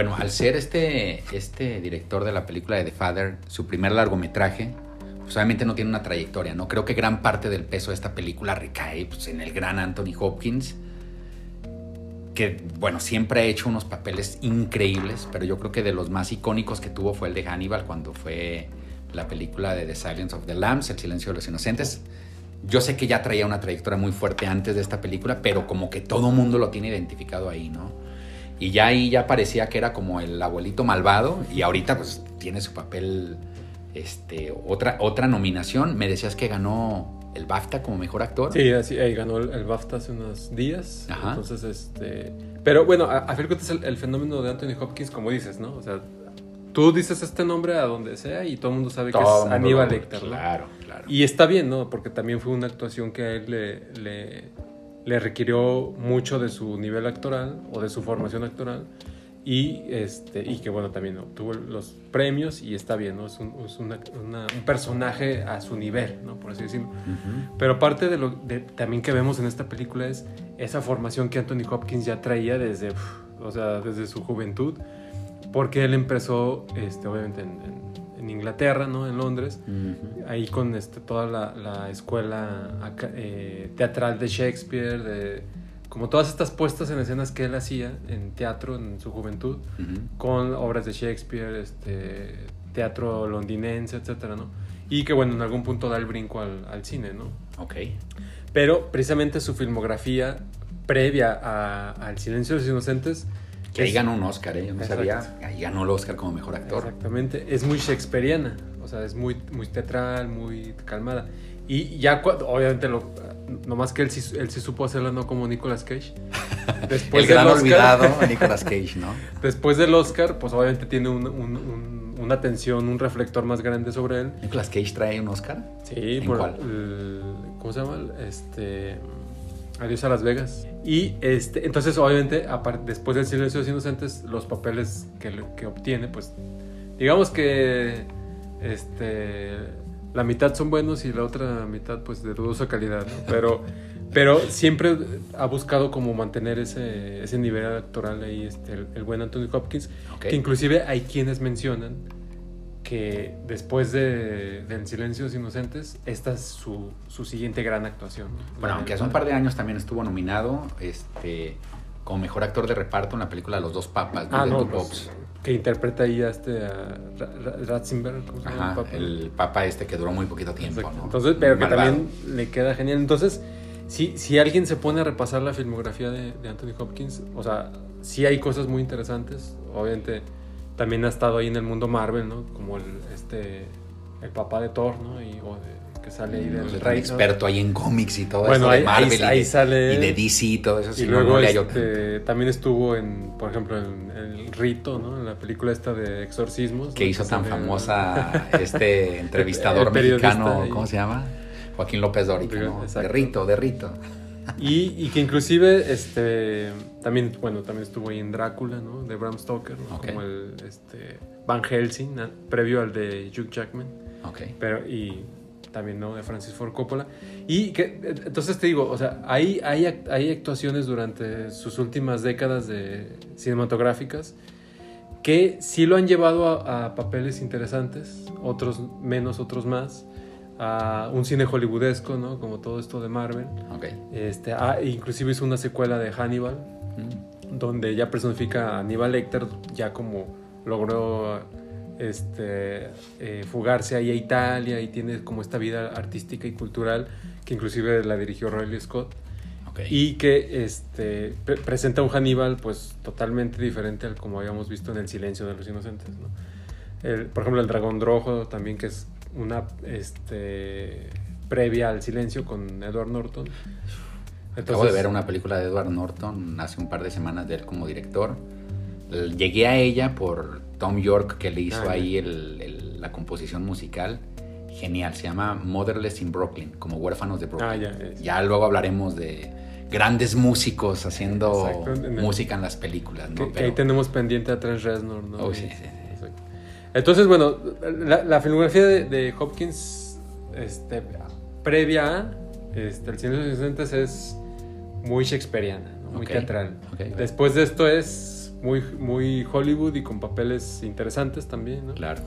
B: Bueno, al ser este, este director de la película de The Father, su primer largometraje, pues obviamente no tiene una trayectoria, ¿no? Creo que gran parte del peso de esta película recae pues, en el gran Anthony Hopkins, que, bueno, siempre ha hecho unos papeles increíbles, pero yo creo que de los más icónicos que tuvo fue el de Hannibal, cuando fue la película de The Silence of the Lambs, El silencio de los inocentes. Yo sé que ya traía una trayectoria muy fuerte antes de esta película, pero como que todo mundo lo tiene identificado ahí, ¿no? Y ya ahí ya parecía que era como el abuelito malvado y ahorita pues tiene su papel, este, otra, otra nominación. Me decías que ganó el BAFTA como mejor actor.
A: Sí, así, ahí ganó el, el BAFTA hace unos días.
B: Ajá.
A: Entonces, este. Pero bueno, a, a fin de cuentas, el, el fenómeno de Anthony Hopkins, como dices, ¿no? O sea, tú dices este nombre a donde sea y todo el mundo sabe
B: Todo
A: que es Aníbal Lecter, ¿no?
B: Claro, claro.
A: Y está bien, ¿no? Porque también fue una actuación que a él le, le, le requirió mucho de su nivel actoral o de su formación actoral. Y, este, y que bueno, también obtuvo los premios y está bien, ¿no? Es un, es una- una- un personaje a su nivel, ¿no? Por así decirlo. Pero parte de lo de, también que vemos en esta película es esa formación que Anthony Hopkins ya traía desde, uf, o sea, desde su juventud, porque él empezó, este, obviamente, en, en- en Inglaterra, ¿no? En Londres, ahí con este, toda la, la escuela eh, teatral de Shakespeare, de, como todas estas puestas en escenas que él hacía en teatro en su juventud, con obras de Shakespeare, este, teatro londinense, etcétera, ¿no? Y que, bueno, en algún punto da el brinco al, al cine, ¿no?
B: Ok.
A: Pero precisamente su filmografía previa a, al Silencio de los Inocentes
B: Que ahí ganó un Oscar, ¿eh? Yo no
A: Exacto.
B: sabía. Ahí ganó el Oscar como mejor actor.
A: Exactamente, es muy shakespeariana, o sea, es muy, muy teatral, muy calmada. Y ya, obviamente, lo, nomás que él sí, él sí supo hacerla no como Nicolas Cage. Después
B: el gran
A: del Oscar-
B: olvidado, Nicolas Cage, ¿no?
A: Después del Oscar, pues obviamente tiene un- un- un- una atención, un reflector más grande sobre él.
B: Nicolas Cage trae un Oscar.
A: Sí,
B: ¿En
A: por
B: cuál?
A: el- ¿cómo se llama? Este Adiós a Las Vegas. Y este, entonces obviamente después del Silencio de los Inocentes, los papeles que, que obtiene, pues digamos que este la mitad son buenos y la otra mitad pues de dudosa calidad, ¿no? Pero pero siempre ha buscado como mantener ese, ese nivel actoral ahí este, el, el buen Anthony Hopkins,
B: Ok.
A: que inclusive hay quienes mencionan que después de, de los Inocentes, esta es su, su siguiente gran actuación. ¿no?
B: Bueno, aunque hace un par de años también estuvo nominado este, como mejor actor de reparto en la película Los dos papas
A: Ah,
B: de
A: no,
B: Two
A: pues, que interpreta ahí a este a Ra- Ra- Ratzenberger, ¿cómo se llama?
B: Ajá,
A: Papa?
B: el papa este que duró muy poquito tiempo,
A: Exacto.
B: ¿no?
A: Entonces, pero que
B: Malvado.
A: también le queda genial. Entonces, si, si alguien se pone a repasar la filmografía de, de Anthony Hopkins, o sea, sí hay cosas muy interesantes. Obviamente, también ha estado ahí en el mundo Marvel, ¿no? Como el, este, el papá de Thor, ¿no? Y, o de- que sale ahí
B: No
A: del
B: tan
A: rey, ¿no?
B: experto ahí en cómics y todo
A: Bueno,
B: eso
A: ahí-
B: de Marvel
A: ahí-
B: y,
A: ahí
B: de,
A: sale-
B: y de DC y todo eso.
A: Y
B: no,
A: luego
B: no
A: este, también estuvo en, por ejemplo, en el Rito, ¿no? En la película esta de exorcismos.
B: que
A: ¿no?
B: hizo tan famosa este entrevistador mexicano. ¿cómo se llama? Joaquín López Dóriga, ¿no? De Rito, de Rito.
A: Y, y que inclusive, este, también, bueno, también estuvo ahí en Drácula, ¿no? De Bram Stoker. Como el, este, Van Helsing, ¿no? previo al de Hugh Jackman,
B: Ok.
A: pero, y también, ¿no? De Francis Ford Coppola. Y que, entonces te digo, o sea, hay, hay, hay actuaciones durante sus últimas décadas de cinematográficas que sí lo han llevado a, a papeles interesantes, otros menos, otros más, a un cine hollywoodesco, ¿no? Como todo esto de Marvel.
B: Ok.
A: Este, ah, inclusive hizo una secuela de Hannibal,
B: Mm.
A: donde ya personifica a Hannibal Lecter, ya como logró este, eh, fugarse ahí a Italia y tiene como esta vida artística y cultural que inclusive la dirigió Ridley Scott y que este, pre- presenta un Hannibal pues totalmente diferente al como habíamos visto en El Silencio de los Inocentes. ¿no? El- por ejemplo, el Dragón Rojo también que es una este, previa al Silencio con Edward Norton.
B: Acabo de ver una película de Edward Norton hace un par de semanas de él como director. Llegué a ella por Tom York que le hizo
A: Ah,
B: ahí el- el- la composición musical. Genial, se llama Motherless in Brooklyn, como huérfanos de Brooklyn.
A: Ah, ya.
B: Ya luego hablaremos de grandes músicos haciendo
A: Exacto, en el-
B: música en las películas, ¿no?
A: Que, que
B: Pero-
A: ahí tenemos pendiente a Trent Reznor, ¿no?
B: Oh, sí, sí, sí.
A: Entonces, bueno, la, la filmografía de, de Hopkins, este, previa este, los Inocentes es muy shakespeariana, ¿no? muy teatral. Después de esto es muy, muy Hollywood y con papeles interesantes también, ¿no?
B: Claro.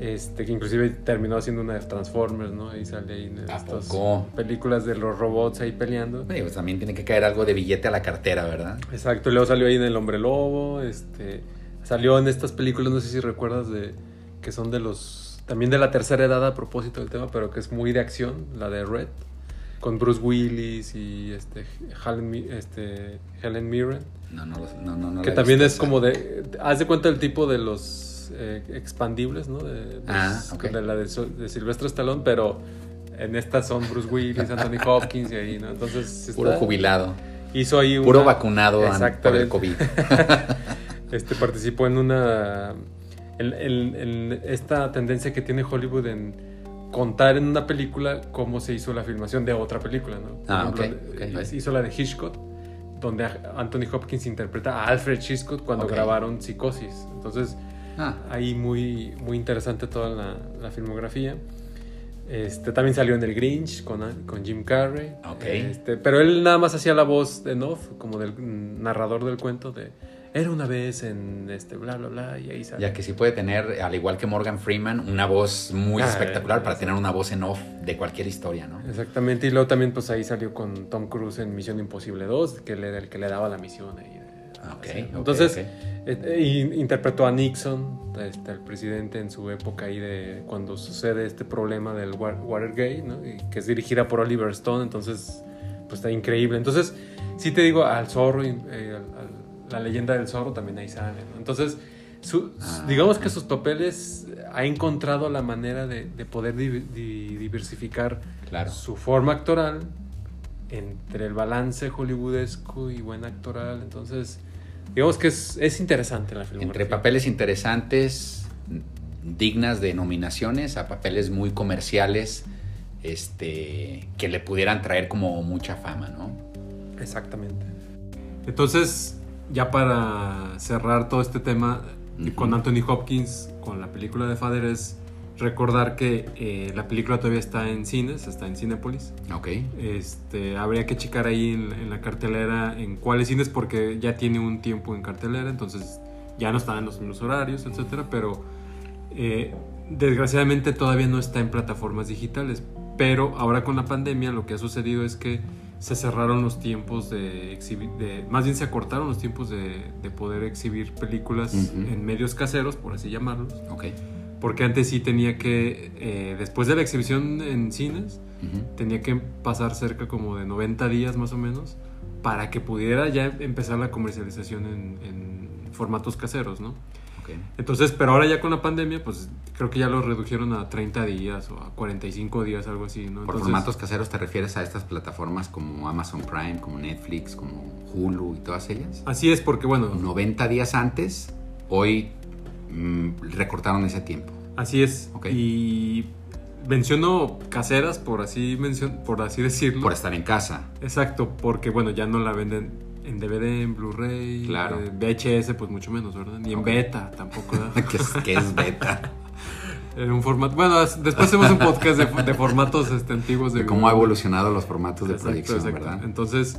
A: Este, que inclusive terminó haciendo una de Transformers, ¿no? Ahí sale ahí en
B: ¿A
A: estas películas de los robots ahí peleando.
B: Oye, pues también tiene que caer algo de billete a la cartera, ¿verdad?
A: Exacto, luego salió ahí en El Hombre Lobo, este, salió en estas películas, no sé si recuerdas de que son de los también de la tercera edad a propósito del tema, pero que es muy de acción, la de Red, con Bruce Willis y este Helen, este, Helen Mirren,
B: No, no, no, no, no
A: que también
B: visto
A: es como de haz de cuenta el tipo de los eh, expandibles, ¿no? De, de-
B: Ah, ok.
A: de la de, de Silvestre Stallone, pero en estas son Bruce Willis, Anthony Hopkins y ahí, ¿no? Entonces
B: Puro
A: está-
B: jubilado.
A: hizo ahí
B: Puro
A: una-
B: vacunado por el. COVID.
A: este participó en una en, en- en esta tendencia que tiene Hollywood en contar en una película cómo se hizo la filmación de otra película, ¿no? Por
B: Ah,
A: ejemplo,
B: ok, ok,
A: eh. Hizo la de Hitchcock, donde Anthony Hopkins interpreta a Alfred Hitchcock cuando grabaron Psicosis. Entonces,
B: Ah,
A: ahí muy, muy interesante toda la, la filmografía. Este, también salió en El Grinch con, con Jim Carrey. Este, pero él nada más hacía la voz en off, como del mm, narrador del cuento de era una vez en este bla bla bla y ahí sale.
B: ya que sí puede tener, al igual que Morgan Freeman, una voz muy
A: Ah,
B: espectacular
A: eh,
B: para tener una voz en off de cualquier historia, ¿no?
A: Exactamente, y luego también pues ahí salió con Tom Cruise en Misión Imposible 2, que le, el que le daba la misión ahí.
B: Ah, ok,
A: así.
B: ok,
A: Entonces, eh, eh, interpretó a Nixon, este, el presidente en su época ahí de cuando sucede este problema del Wa- Watergate, ¿no? Y que es dirigida por Oliver Stone, entonces pues está increíble. Entonces, sí te digo, al zorro, eh, al- al- la leyenda del zorro también ahí sale. ¿no? Entonces, su-
B: Ah.
A: digamos que sus papeles ha encontrado la manera de, de poder di- di- diversificar
B: Claro.
A: su forma actoral entre el balance hollywoodesco y buen actoral. Entonces, digamos que es, es interesante la filmografía.
B: Entre papeles interesantes, dignas de nominaciones, a papeles muy comerciales, este, que le pudieran traer como mucha fama, ¿no?
A: Exactamente. Entonces, ya para cerrar todo este tema
B: Ujú.
A: con Anthony Hopkins, con la película de Father, es recordar que eh, la película todavía está en cines, está en Cinepolis.
B: Ok.
A: Este, habría que checar ahí en, en la cartelera en cuáles cines porque ya tiene un tiempo en cartelera, entonces ya no están en los mismos horarios, etcétera, pero eh, desgraciadamente todavía no está en plataformas digitales. Pero ahora con la pandemia lo que ha sucedido es que se cerraron los tiempos de exhibir, de, más bien se acortaron los tiempos de, de poder exhibir películas en medios caseros, por así llamarlos.
B: Ok.
A: Porque antes sí tenía que, eh, después de la exhibición en cines, tenía que pasar cerca como de 90 días más o menos para que pudiera ya empezar la comercialización en, en formatos caseros, ¿no? Entonces, pero ahora ya con la pandemia, pues creo que ya lo redujeron a 30 días o a 45 días, algo así, ¿no?
B: Por
A: Entonces,
B: formatos caseros te refieres a estas plataformas como Amazon Prime, como Netflix, como Hulu y todas ellas.
A: Así es, porque bueno,
B: 90 días antes, hoy mm, recortaron ese tiempo.
A: así es.
B: Ok.
A: Y menciono caseras, por así, mencion por así decirlo.
B: Por estar en casa.
A: Exacto, porque bueno, ya no la venden en DVD, en Blu-ray,
B: Claro.
A: eh, VHS, pues mucho menos, ¿verdad? Ni en beta tampoco,
B: que, es, beta.
A: En un formato. Bueno, después hacemos un podcast de, de formatos este, antiguos de,
B: De cómo ha evolucionado los formatos de
A: Exacto,
B: proyección,
A: exacto.
B: ¿verdad?
A: Entonces,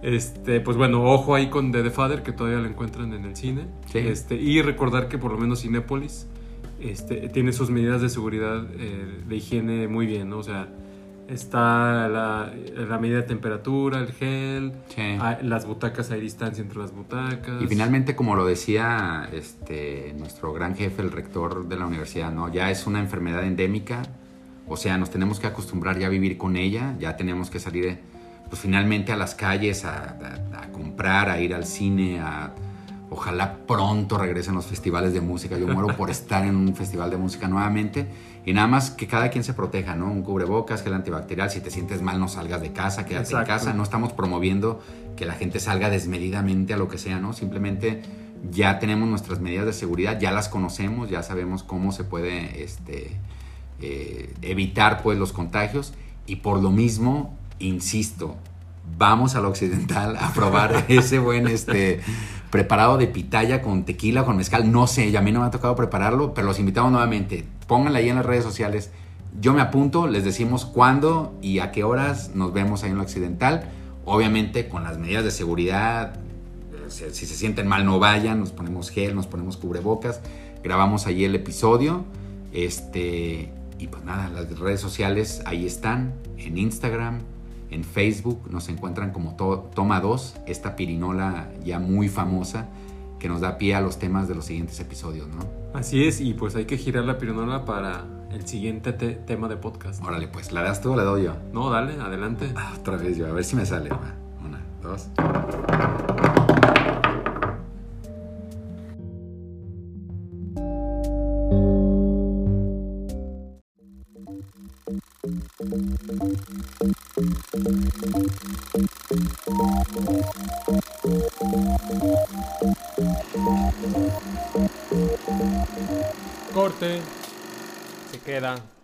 A: este, pues bueno, ojo ahí con The, The Father, que todavía la encuentran en el cine.
B: Sí.
A: Este, y recordar que por lo menos Cinépolis este, tiene sus medidas de seguridad, eh, de higiene muy bien, ¿no? O sea, está la, la medida de temperatura, el gel,
B: Sí.
A: las butacas, hay distancia entre las butacas.
B: Y finalmente, como lo decía este, nuestro gran jefe, el rector de la universidad, ¿no? ya es una enfermedad endémica, o sea, nos tenemos que acostumbrar ya a vivir con ella, ya tenemos que salir pues, finalmente a las calles a, a- a comprar, a ir al cine, a... Ojalá pronto regresen los festivales de música. Yo muero por estar en un festival de música nuevamente. Y nada más que cada quien se proteja, ¿no? Un cubrebocas, gel antibacterial. Si te sientes mal, no salgas de casa, quédate en casa. No estamos promoviendo que la gente salga desmedidamente a lo que sea, ¿no? Simplemente ya tenemos nuestras medidas de seguridad, ya las conocemos, ya sabemos cómo se puede este, eh, evitar pues los contagios y por lo mismo, insisto, vamos al occidental a probar ese buen este, preparado de pitaya con tequila, con mezcal, no sé, ya a mí no me ha tocado prepararlo, pero los invitamos nuevamente, pónganla ahí en las redes sociales. Yo me apunto, les decimos cuándo y a qué horas nos vemos ahí en lo occidental. Obviamente con las medidas de seguridad, si, se sienten mal no vayan, nos ponemos gel, nos ponemos cubrebocas, grabamos ahí el episodio. Este, y pues nada, las redes sociales ahí están, en Instagram, en Facebook, nos encuentran como To- Toma 2, esta pirinola ya muy famosa que nos da pie a los temas de los siguientes episodios, ¿no?
A: Así es, y pues hay que girar la pirinola para el siguiente te- tema de podcast.
B: Órale, pues, ¿la das tú o la doy yo?
A: No, dale, adelante.
B: Ah, otra vez yo, a ver si me sale. va. Una, dos.
C: Queda.